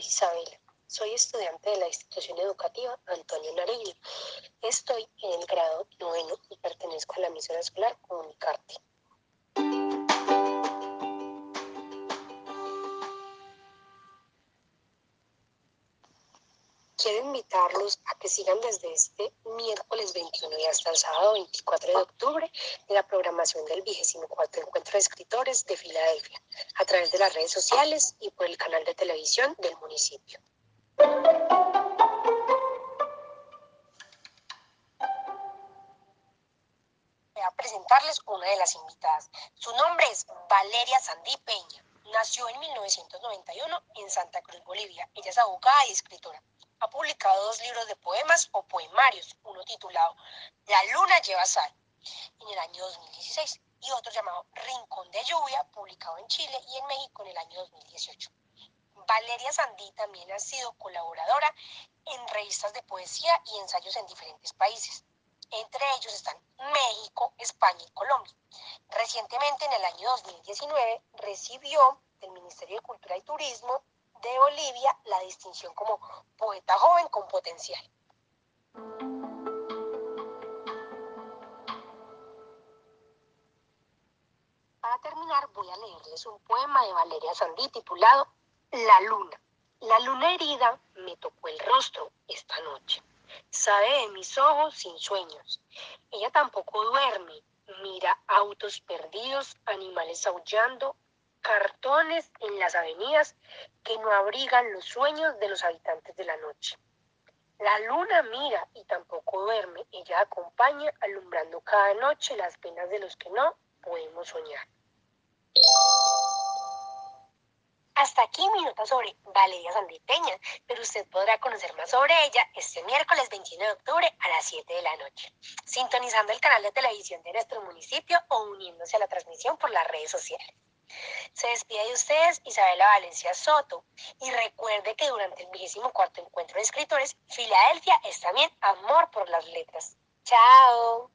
es Isabela. Soy estudiante de la institución educativa Antonio Nariño. Estoy en el grado noveno y pertenezco a la emisora escolar Comunicarte. Quiero invitarlos a que sigan desde este miércoles 21 y hasta el sábado 24 de octubre en la programación del vigésimo cuarto encuentro de escritores de Filadelfia a través de las redes sociales y por el canal de televisión del municipio. Voy a presentarles una de las invitadas. Su nombre es Valeria Sandí Peña. Nació en 1991 en Santa Cruz, Bolivia. Ella es abogada y escritora. Ha publicado dos libros de poemas o poemarios, uno titulado La luna lleva sal en el año 2016 y otro llamado Rincón de lluvia, publicado en Chile y en México en el año 2018. Valeria Sandí también ha sido colaboradora en revistas de poesía y ensayos en diferentes países. Entre ellos están México, España y Colombia. Recientemente, en el año 2019, recibió del Ministerio de Cultura y Turismo de Bolivia la distinción como poeta joven con potencial. Para terminar, voy a leerles un poema de Valeria Sandí titulado La luna. La luna herida me tocó el rostro esta noche. Sabe de mis ojos sin sueños. Ella tampoco duerme. Mira autos perdidos, animales aullando, cartones en las avenidas que no abrigan los sueños de los habitantes de la noche. La luna mira y tampoco duerme, ella acompaña alumbrando cada noche las penas de los que no podemos soñar. Hasta aquí mi nota sobre Valeria Sanditeña, pero usted podrá conocer más sobre ella este miércoles 21 de octubre a las 7 de la noche, sintonizando el canal de televisión de nuestro municipio o uniéndose a la transmisión por las redes sociales. Se despide de ustedes Isabela Valencia Soto y recuerde que durante el vigésimo cuarto encuentro de escritores, Filadelfia es también amor por las letras. ¡Chao!